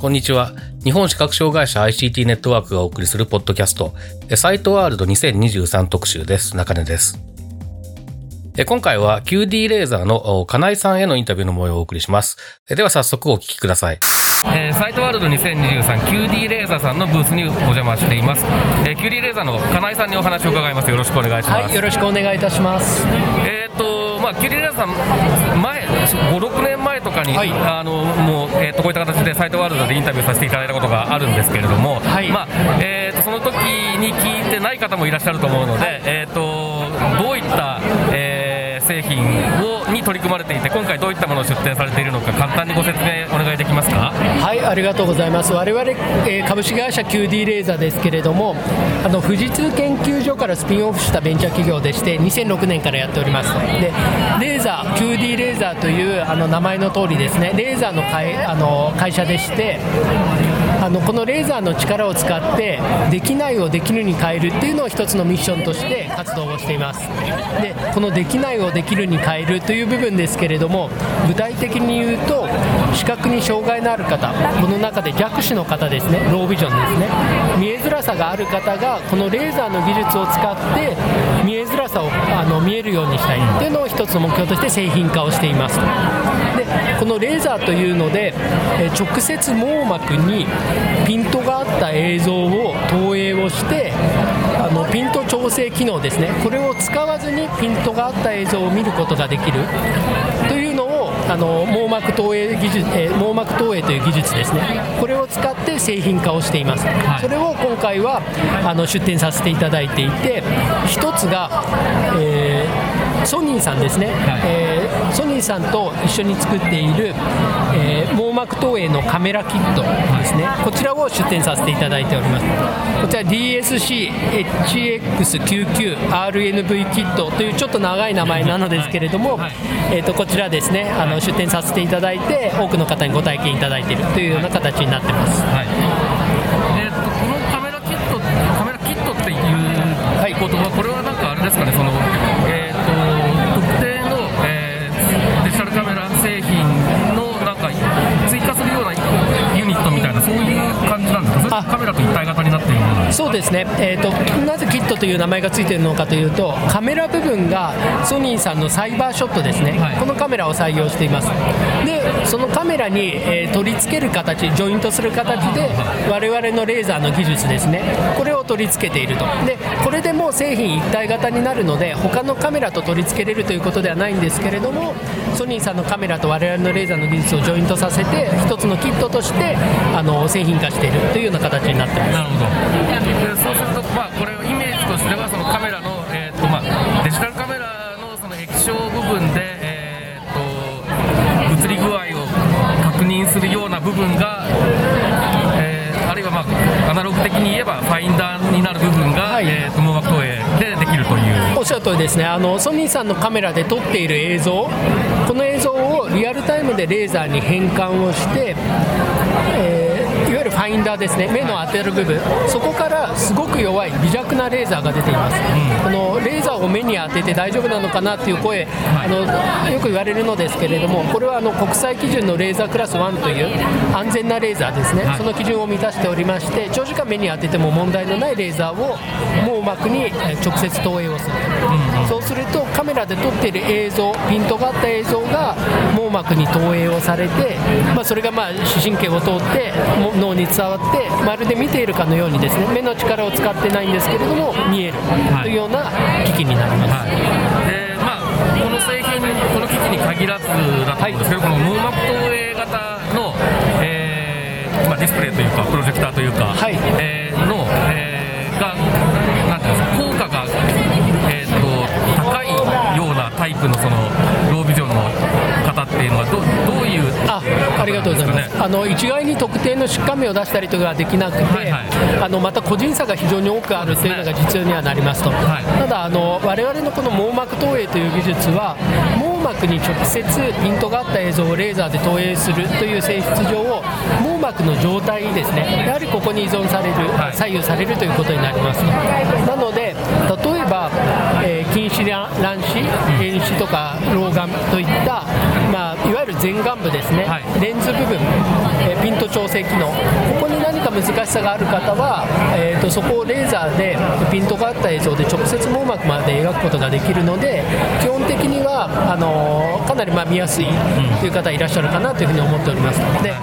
こんにちは。日本視覚障害者 ICT ネットワークがお送りするポッドキャスト、えサイトワールド2023特集です。中根です。え今回は QD レーザーのお金井さんへのインタビューの模様をお送りします。えでは早速お聞きください。えーサイトワールド 2023QD レーザーさんのブースにお邪魔しています。えー QD レーザーの金井さんにお話を伺います。よろしくお願いします。はい、よろしくお願いいたします。えーとまあ、キュリレーさん、前、5、6年前とかに、はい。あのもう、えー、とこういった形でサイトワールドでインタビューさせていただいたことがあるんですけれども、はい。まあえー、とその時に聞いてない方もいらっしゃると思うので、えー、とどういった、えー製品をに取り組まれていて、の出展されているのか、簡単にご説明お願いできますか？はい、ありがとうございます。我々、えー株式会社 QD レーザーですけれども、あの富士通研究所からスピンオフしたベンチャー企業でして、2006年からやっております。で、レーザー QD レーザーというあの名前の通りですね、レーザーの会あの会社でして。あのこのレーザーの力を使ってできないをできるに変えるっていうのを一つのミッションとして活動をしています。でこのできないをできるに変えるという部分ですけれども具体的に言うと視覚に障害のある方この中で弱視の方ですねロービジョンですね見えづらさがある方がこのレーザーの技術を使って見えづらさをあの見えるようにしたいっていうのを一つの目標として製品化をしていますでこのレーザーというのでえー直接網膜にピントがあった映像を投影をしてあのピント調整機能ですね。これを使わずにピントがあった映像を見ることができる。というのをあの網膜投影技術、えー網膜投影という技術ですね。これを使って製品化をしています、それを今回はあの出展させていただいていて一つが、えーソニーさんですね、えーソニーさんと一緒に作っている、えー網膜投影のカメラキットですね、こちらを出展させていただいております。こちら DSC-HX99RNV キットというちょっと長い名前なのですけれども、えー、とこちらですねあの出展させていただいて多くの方にご体験いただいているというような形になってます。はいそうですね、えー、という名前がついているのかというとカメラ部分がソニーさんのサイバーショットですね、はい。このカメラを採用しています。でそのカメラに、えー取り付ける形ジョイントする形で我々のレーザーの技術ですね。これを取り付けていると。でこれでもう製品一体型になるので他のカメラと取り付けれるということではないんですけれどもソニーさんのカメラと我々のレーザーの技術をジョイントさせて一つのキットとしてあの製品化しているというような形になっています。なるほど。でそうすると、まあ、これするような部分が、えーあるいは、まあ、アナログ的に言えばファインダーになる部分が、はい。えー、と網膜投影でできるという。おっしゃる通りですね。あのソニーさんのカメラで撮っている映像。この映像をリアルタイムでレーザーに変換をして、えーいわゆるファインダーですね。目の当てる部分。そこからすごく弱い微弱なレーザーが出ています、このレーザーを目に当てて大丈夫なのかなっていう声、あのよく言われるのですけれどもこれはあの国際基準のレーザークラス1という安全なレーザーですね、その基準を満たしておりまして長時間目に当てても問題のないレーザーを網膜にえー直接投影をする、そうするとカメラで撮っている映像ピントがあった映像が網膜に投影をされて、まあ、それがまあ視神経を通っても脳に伝わってまるで見ているかのようにですね目の力を使ってないんですけれども見える。というような機器になります、はい。でまあ、この製品、この機器に限らずだと思うんですけど、この網膜投影型の、えーまあ、ディスプレイというか、プロジェクターというか、はい。えーの、どどういう？あありがとうございます、ね。あの一概に特定の疾患名を出したりとかはできなくて、はいはい。あのまた個人差が非常に多くあるというのが実用にはなりますと、はい。ただあの、我々のこの網膜投影という技術は、網膜に直接ピントが合った映像をレーザーで投影するという性質上、網膜の状態ですね、やはりここに依存される、はい。左右されるということになります。なので例えば、えー近視乱視、遠視とか老眼といった、まあ、いわゆる前眼部ですね、はい。レンズ部分、えーピント調整機能、ここに何か難しさがある方は、えーとそこをレーザーでピントが合った映像で直接網膜まで描くことができるので、基本的にはあのーかなりまあ見やすいという方いらっしゃるかなというふうに思っております。で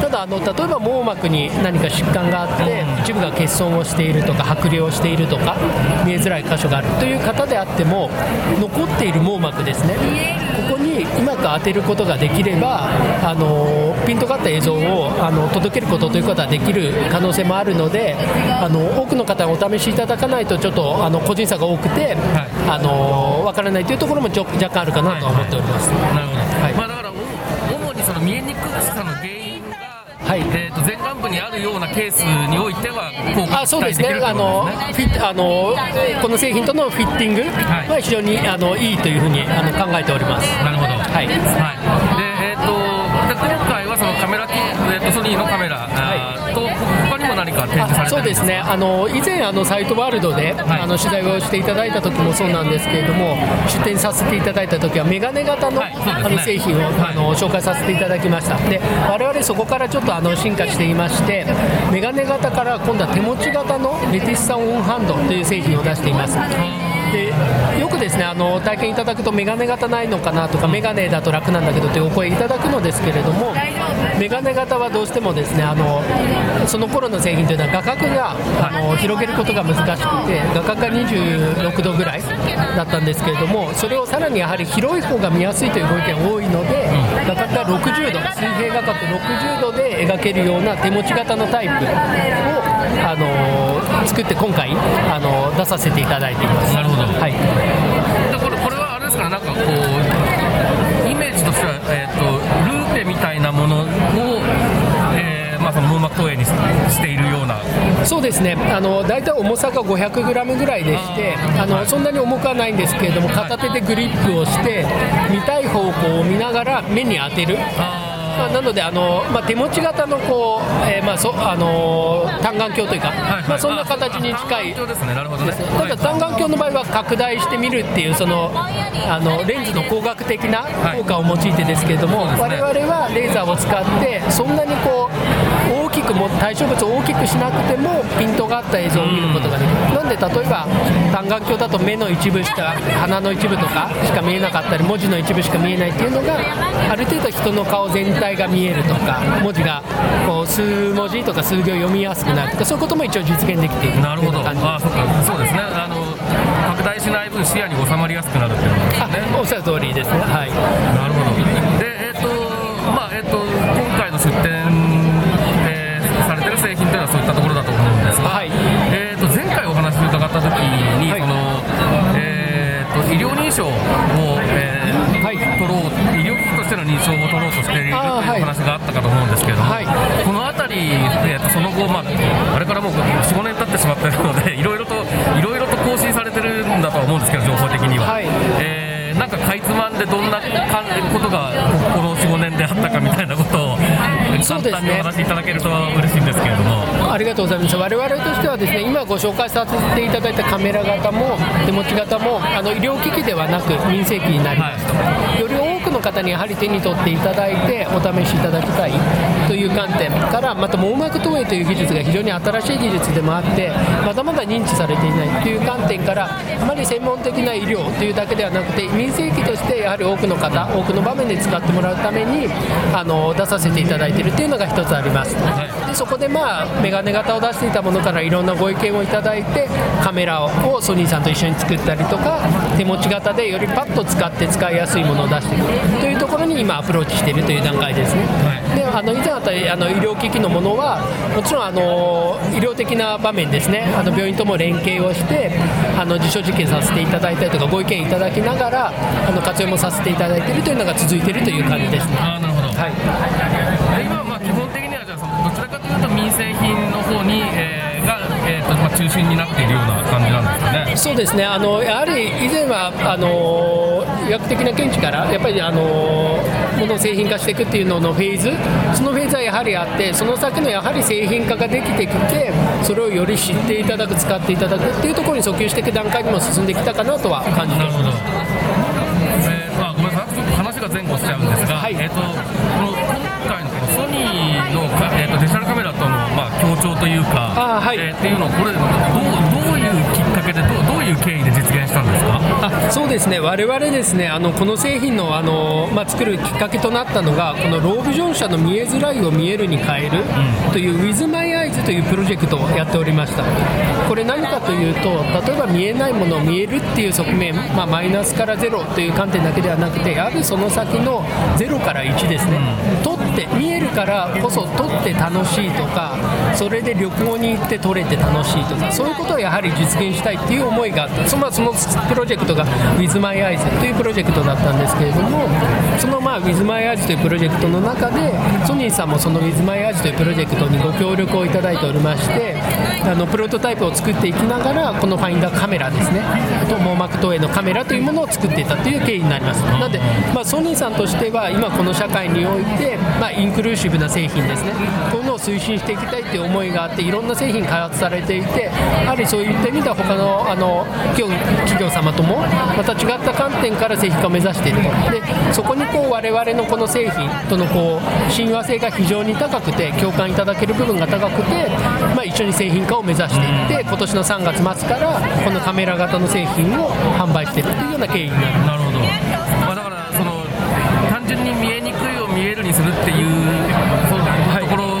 ただあの例えば網膜に何か疾患があって一部が欠損をしているとか剥離をしているとか見えづらい箇所があるという方であっても残っている網膜ですね。ここにうまく当てることができればあのピントが合った映像をあの届けることということはできる可能性もあるのであの多くの方にお試しいただかないとちょっとあの個人差が多くて、あのわからないというところもちょ若干あるかなとは思っております。なるほど、はい。まあ、だからお主にその見えにくさの原因が、はい。えー、と前眼部にあるようなケースにおいては効果があそうですね。期待できるってあのフィあのこの製品とのフィッティングはい。は非常にあのいいというふうにあの考えております。なるほど、はい。でえー、とで今回はそのカメラ機、えー、とソニーのカメラ、か展示されそうですすね。あの以前あのサイトワールドで、はい。あの取材をしていただいた時もそうなんですけれども出展させていただいた時はメガネ型の,、はい。あの製品を、はい。あの紹介させていただきました。で我々そこからちょっとあの進化していましてメガネ型から今度は手持ち型のレティスサンオンハンドという製品を出していますでよくですねあの体験いただくとメガネ型ないのかなとかメガネだと楽なんだけどというお声いただくのですけれどもメガネ型はどうしてもですねあのその頃の製品というのは画角があの広げることが難しくて画角が26度ぐらいだったんですけれどもそれをさらにやはり広い方が見やすいというご意見多いので画角が60度水平画角60度で描けるような手持ち型のタイプをあの作って今回あの出させていただいています。どはい。でこれこれはあれですかねなんかこうイメージとしては、えー、とルーペみたいなものを、えーまあ、その網膜投影にししているような。そうですね。あの大体重さが 500g ぐらいでしてあのそんなに重くはないんですけれども片手でグリップをして見たい方向を見ながら目に当てる。まあなのであの、まあ、手持ち型のこう、えーまあそあのー単眼鏡というか、はいはい。まあ、そんな形に近いあですね。なるほどね。ですねただ単眼鏡の場合は拡大して見るっていうそのあのレンズの光学的な効果を用いてですけれども、そうですね。我々はレーザーを使ってそんなにこうも対象物を大きくしなくてもピントが合った映像を見ることができる。なんで例えば単眼鏡だと目の一部しか 鼻の一部とかしか見えなかったり文字の一部しか見えないっていうのがある程度人の顔全体が見えるとか文字がこう数文字とか数行読みやすくなるとかそういうことも一応実現できているなるほど。あそっか。そうですね。あの拡大しない分視野に収まりやすくなるっていうのがあおっしゃる通りですね。はい。なるほど。で、医療認証を、えーはい取ろう、医療機器としての認証を取ろうとしているという話があったかと思うんですけれども、はいこのあたり、えー、とその後、まあ、あれからもう4、5年経ってしまっているので、いろいろと、いろいろと更新されてるんだとは思うんですけど、情報的には。はいえーなんかかいつまんでどんなかことがこの4、5年であったかみたいなことをそうですね。簡単にお話しいただけると嬉しいんですけれども。ありがとうございます。我々としてはですね今ご紹介させていただいたカメラ型も手持ち型もあの医療機器ではなく民生機になりますと、より多くの方にやはり手に取っていただいてお試しいただきたいという観点からまた網膜投影という技術が非常に新しい技術でもあってまだまだ認知されていないという観点からあまり専門的な医療というだけではなくて民生機としてやはり多くの方多くの場面で使ってもらうためにあの出させていただいているというのが一つあります。でそこでまあメガネ型を出していたものからいろんなご意見をいただいてカメラをソニーさんと一緒に作ったりとか手持ち型でよりパッと使って使いやすいものを出していくというところに今アプローチしているという段階ですね、であの以前あったあの医療機器のものはもちろんあの医療的な場面ですね。あの病院とも連携をしてあの実証実験させていただいたりとかご意見いただきながらあの活用もさせていただいているというのが続いているという感じですね。あーなるほど。はい。で今はまあ基本的にはじゃあどちらかというと民生品の方に、えーが、えーとまあ、中心になっているような感じなんですかね。そうですね。あのやはり以前はあの医学的な見地からやっぱりあのものを製品化していくっていうののフェーズ。そのフェーズはやはりあってその先のやはり製品化ができてきてそれをより知っていただく使っていただくっていうところに訴求していく段階にも進んできたかなとは感じてます。なるほど。あ、ごめんなさい、話が前後しちゃうんですが、はい。えっ、と、この今回のソニーのか、えー、とデジタルカメラとの、まあ、協調というか、あーはい。えーっていうのを、これどう、どういうけでどう、どういう経緯で実現したんですか？あそうですね、我々ですね、あのこの製品のあの、まあ、作るきっかけとなったのが、このロービジョン社の見えづらいを見えるに変えるという With My Eyes というプロジェクトをやっておりました。これ何かというと、例えば見えないものを見えるっていう側面、まあ、マイナスからゼロという観点だけではなくて、やはりその先の0から1ですね、撮って、見えるからこそ撮って楽しいとか、それで旅行に行って撮れて楽しいとか、そういうことをやはり実現したいっていう思いがあって、そのそのプロジェクトが With My Eyes というプロジェクトだったんですけれども、そのまあ With My Eyes というプロジェクトの中で、ソニーさんもその With My Eyes というプロジェクトにご協力をいただいておりまして、あのプロトタイプを作っていきながら、このファインダーカメラですね、あと網膜投影のカメラというものを作っていたという経緯になります。なので、まあ、ソニーさんとしては、今この社会において、まあ、インクルーシブな製品ですね、こういうのを推進していきたいという思いがあって、いろんな製品開発されていて、やはりそういった意味では、他のあの企業企業様とも、また違った観点から製品化を目指していると、でそこにこう我々のこの製品とのこう親和性が非常に高くて、共感いただける部分が高くて、まあ、一緒に製品化を目指していって、今年の3月末から、このカメラ型の製品を販売しているというような経緯になります。なるほど。まあ、だから、その、単純に見えにくいを見えるにするっていう、そうところ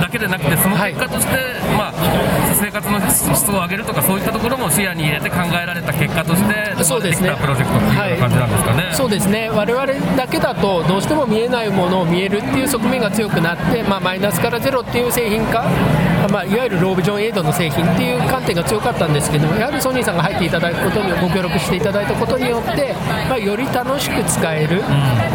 だけでなくて、その結果として、活の質を上げるとか、そういったところも視野に入れて考えられた結果として、そうですね。プロジェクトっていう感じなんですかね。そうですね。我々だけだとどうしても見えないものを見えるっていう側面が強くなって、まあ、マイナスからゼロっていう製品化、まあ、いわゆるロービジョンエイドの製品っていう観点が強かったんですけどやはりソニーさんが入っていただくことにご協力していただいたことによって、まあ、より楽しく使える、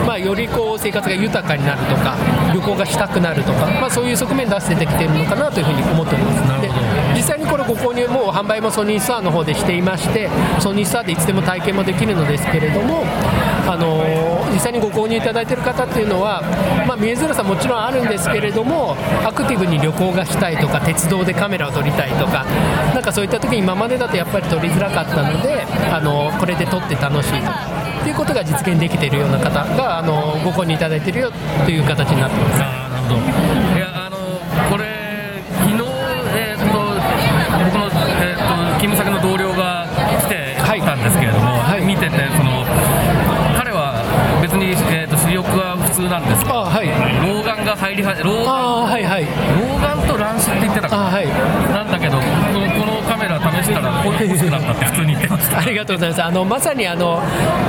まあ、よりこう生活が豊かになるとか旅行がしたくなるとか、まあ、そういう側面出せてきてるのかなというふうに思っております。で実際にこれご購入もう販売もソニーストアの方でしていましてソニーストアでいつでも体験もできるのですけれども、あのー実際にご購入いただいている方っていうのは、まあ、見えづらさもちろんあるんですけれどもアクティブに旅行がしたいとか鉄道でカメラを撮りたいとかなんかそういった時に今までだとやっぱり撮りづらかったので、あのーこれで撮って楽しいということが実現できているような方が、あのーご購入いただいているよという形になってます。なるほど。いや、あの、これ、昨日、えーっと、僕の、えーっと、勤務先の同僚が来てはいたんですけれども、はい。見てて、その、彼は別に、えーっと、視力は普通なんですけど、あはい。老眼が入りは、老眼、あはいはい。老眼と乱視って言ってたかあはい。ら、なんだけど、このこのカメラ試したら、欲しくなったって普通に言ってました。ありがとうございます。あのまさにあの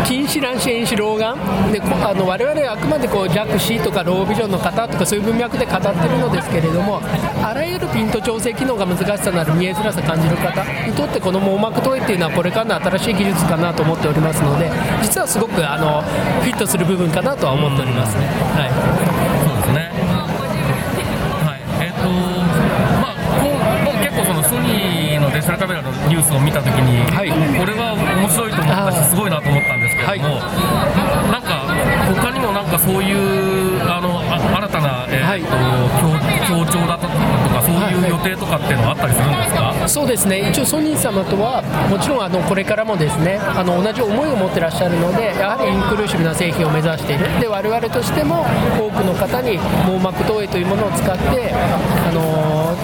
近視乱視遠視老眼であの我々はあくまでこう弱視とかロービジョンの方とかそういう文脈で語ってるのですけれども、あらゆるピント調整機能が難しさのある見えづらさ感じる方にとってこの網膜投影っていうのはこれからの新しい技術かなと思っておりますので、実はすごくあのフィットする部分かなとは思っておりますね。はい。ニュースを見たときに、はい。これは面白いと思ったし、すごいなと思ったんですけれども、なんか、他にもなんかそういう、あの、あ新たな、えっ、と、協協調だとか、そういう予定とかっていうのはあったりするんですか、そうですね。一応ソニー様とはもちろんあのこれからもですねあの同じ思いを持ってらっしゃるのでやはりインクルーシブな製品を目指している。で我々としても多くの方に網膜投影というものを使ってあの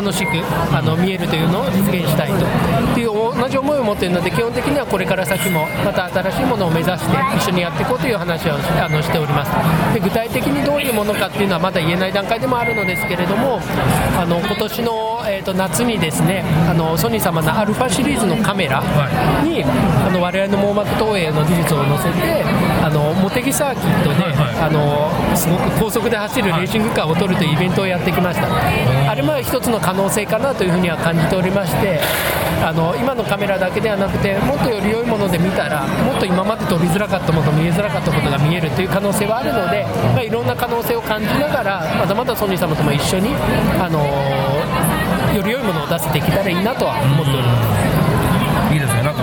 楽しくあの見えるというのを実現したいと。っていう同じ思いを持っているので基本的にはこれから先もまた新しいものを目指して一緒にやっていこうという話をあのしております。で具体的にどういうものかっていうのはまだ言えない段階でもあるのですけれどもあの今年の、えー、と夏にですねあのソニー様のアルファシリーズのカメラに、はい、あの我々の網膜投影の技術を載せてあの茂木サーキットで、はいはい、あのすごく高速で走るレーシングカーを撮るというイベントをやってきました、あれも一つの可能性かなというふうには感じておりましてあの今のカメラだけではなくてもっとより良いもので見たらもっと今まで撮りづらかったもの見えづらかったことが見えるという可能性はあるので、まあ、いろんな可能性を感じながらまだまだソニー様とも一緒に、あのより良いものを出せていけたらいいなとは思っております。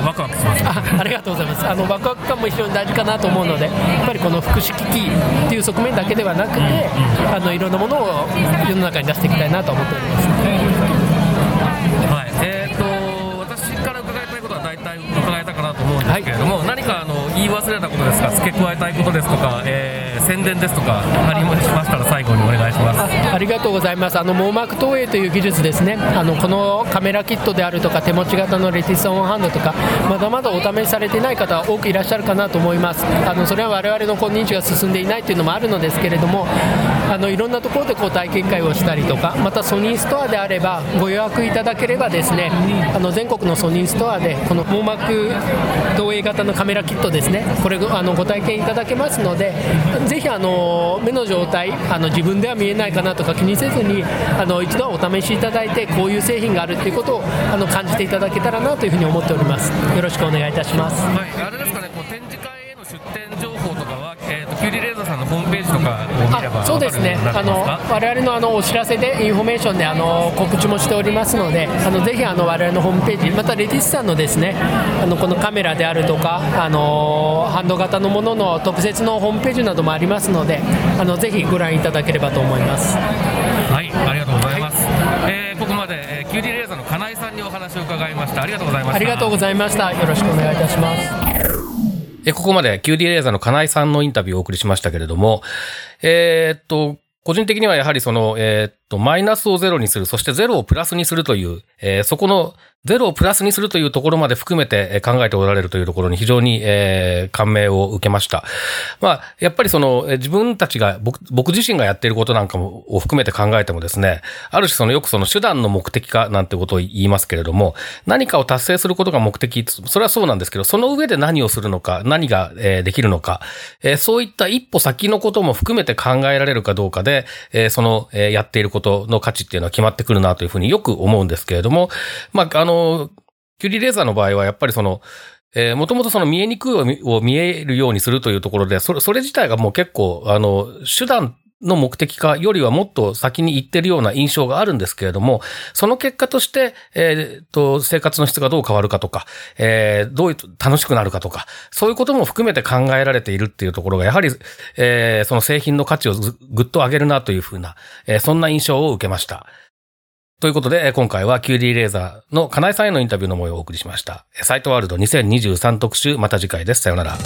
ワクワクします。あありがとうございます。あのワクワク感も非常に大事かなと思うのでやっぱりこの福祉機器っていう側面だけではなくてあのいろんなものを世の中に出していきたいなと思っております。はい。えーと、私から伺いたいことは大体伺えたかなと思うんですけれども、はい、何かあの言い忘れたことですか？付け加えたいことですとか、えー宣伝ですとかありましたら最後にお願いします。ありがとうございます。あの網膜投影という技術ですね。あのこのカメラキットであるとか手持ち型のレティスオンハンドとかまだまだお試しされていない方多くいらっしゃるかなと思います。あのそれは我々の認知が進んでいないというのもあるのですけれどもあのいろんなところでこう体験会をしたりとかまたソニーストアであればご予約いただければですねあの全国のソニーストアでこの網膜投影型のカメラキットですねこれあのご体験いただけますのでぜひあの目の状態あの自分では見えないかなとか気にせずにあの一度はお試しいただいてこういう製品があるということをあの感じていただけたらなというふうに思っております。よろしくお願いいたします、はい、あれですかねこう展示会そうですね。あの我々のあのお知らせでインフォメーションであの告知もしておりますのであのぜひあの我々のホームページまた RETISSA のですねあのこのカメラであるとかあのハンド型のものの特設のホームページなどもありますのであのぜひご覧いただければと思います。はいありがとうございます、はい、えー、ここまで、えー、 QDレーザの金井さんにお話を伺いました。ありがとうございました。ありがとうございました。よろしくお願いいたしますえここまで QD レーザーの金井さんのインタビューをお送りしましたけれども、えー、っと、個人的にはやはりその、えー、っと、マイナスをゼロにする、そしてゼロをプラスにするという、えー、そこのゼロをプラスにするというところまで含めて考えておられるというところに非常に、えー、感銘を受けました。まあ、やっぱりその、自分たちが、僕、僕自身がやっていることなんかも、を含めて考えてもですね、ある種そのよくその手段の目的化なんてことを言いますけれども、何かを達成することが目的、それはそうなんですけど、その上で何をするのか、何が、えー、できるのか、えー、そういった一歩先のことも含めて考えられるかどうかで、えー、その、えー、やっていることことの価値っていうのは決まってくるなというふうによく思うんですけれども、まあ、あの、キュリレーザーの場合はやっぱりその、えー、もともとその見えにくいを見えるようにするというところで、それ、それ自体がもう結構、あの、手段の目的化よりはもっと先に行ってるような印象があるんですけれども、その結果として、えっ、と、生活の質がどう変わるかとか、えー、どういう、楽しくなるかとか、そういうことも含めて考えられているっていうところが、やはり、えー、その製品の価値をぐっと上げるなというふうな、えー、そんな印象を受けました。ということで、今回は QD レーザーの金井さんへのインタビューの模様をお送りしました。サイトワールド2023特集、また次回です。さよなら。